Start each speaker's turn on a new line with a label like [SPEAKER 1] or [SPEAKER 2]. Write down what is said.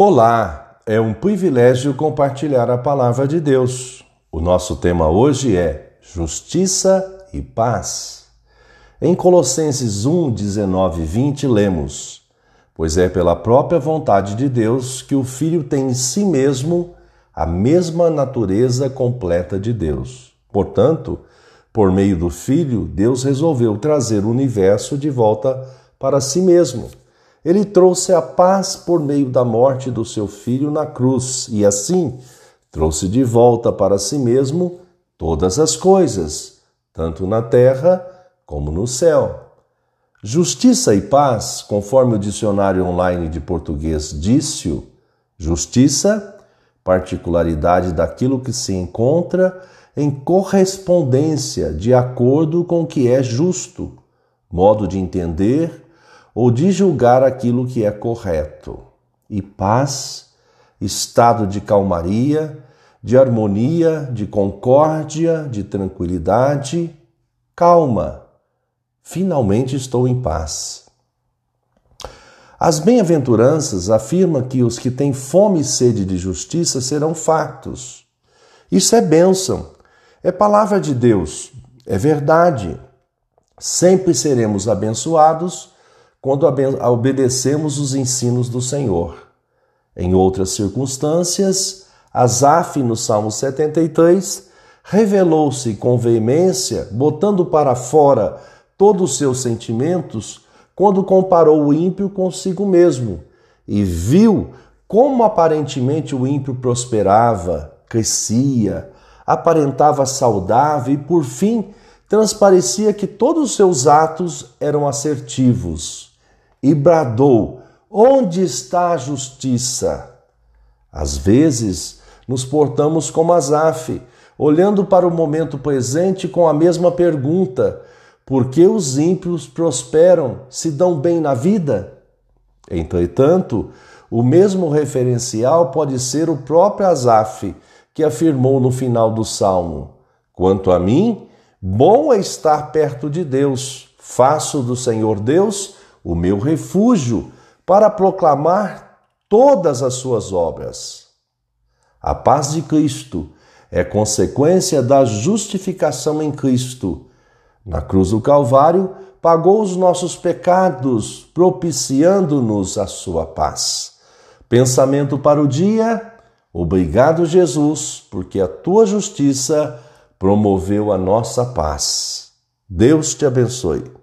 [SPEAKER 1] Olá, é um privilégio compartilhar a palavra de Deus. O nosso tema hoje é Justiça e Paz. Em Colossenses 1, 19 e 20, lemos: Pois é pela própria vontade de Deus que o Filho tem em si mesmo a mesma natureza completa de Deus. Portanto, por meio do Filho, Deus resolveu trazer o universo de volta para si mesmo ele trouxe a paz por meio da morte do seu filho na cruz e assim trouxe de volta para si mesmo todas as coisas, tanto na terra como no céu. Justiça e paz, conforme o dicionário online de português disse, justiça, particularidade daquilo que se encontra em correspondência de acordo com o que é justo, modo de entender ou de julgar aquilo que é correto. E paz, estado de calmaria, de harmonia, de concórdia, de tranquilidade, calma. Finalmente estou em paz. As bem-aventuranças afirmam que os que têm fome e sede de justiça serão fartos. Isso é bênção, é palavra de Deus, é verdade. Sempre seremos abençoados quando obedecemos os ensinos do Senhor. Em outras circunstâncias, Asaf, no Salmo 73, revelou-se com veemência, botando para fora todos os seus sentimentos, quando comparou o ímpio consigo mesmo e viu como aparentemente o ímpio prosperava, crescia, aparentava saudável e, por fim, transparecia que todos os seus atos eram assertivos e bradou: Onde está a justiça? Às vezes, nos portamos como Asaf, olhando para o momento presente com a mesma pergunta: por que os ímpios prosperam, se dão bem na vida? Entretanto, o mesmo referencial pode ser o próprio Asaf, que afirmou no final do salmo: Quanto a mim, bom é estar perto de Deus, faço do Senhor Deus o meu refúgio, para proclamar todas as suas obras. A paz de Cristo é consequência da justificação em Cristo. Na cruz do Calvário, pagou os nossos pecados, propiciando-nos a sua paz. Pensamento para o dia: Obrigado, Jesus, porque a tua justiça promoveu a nossa paz. Deus te abençoe.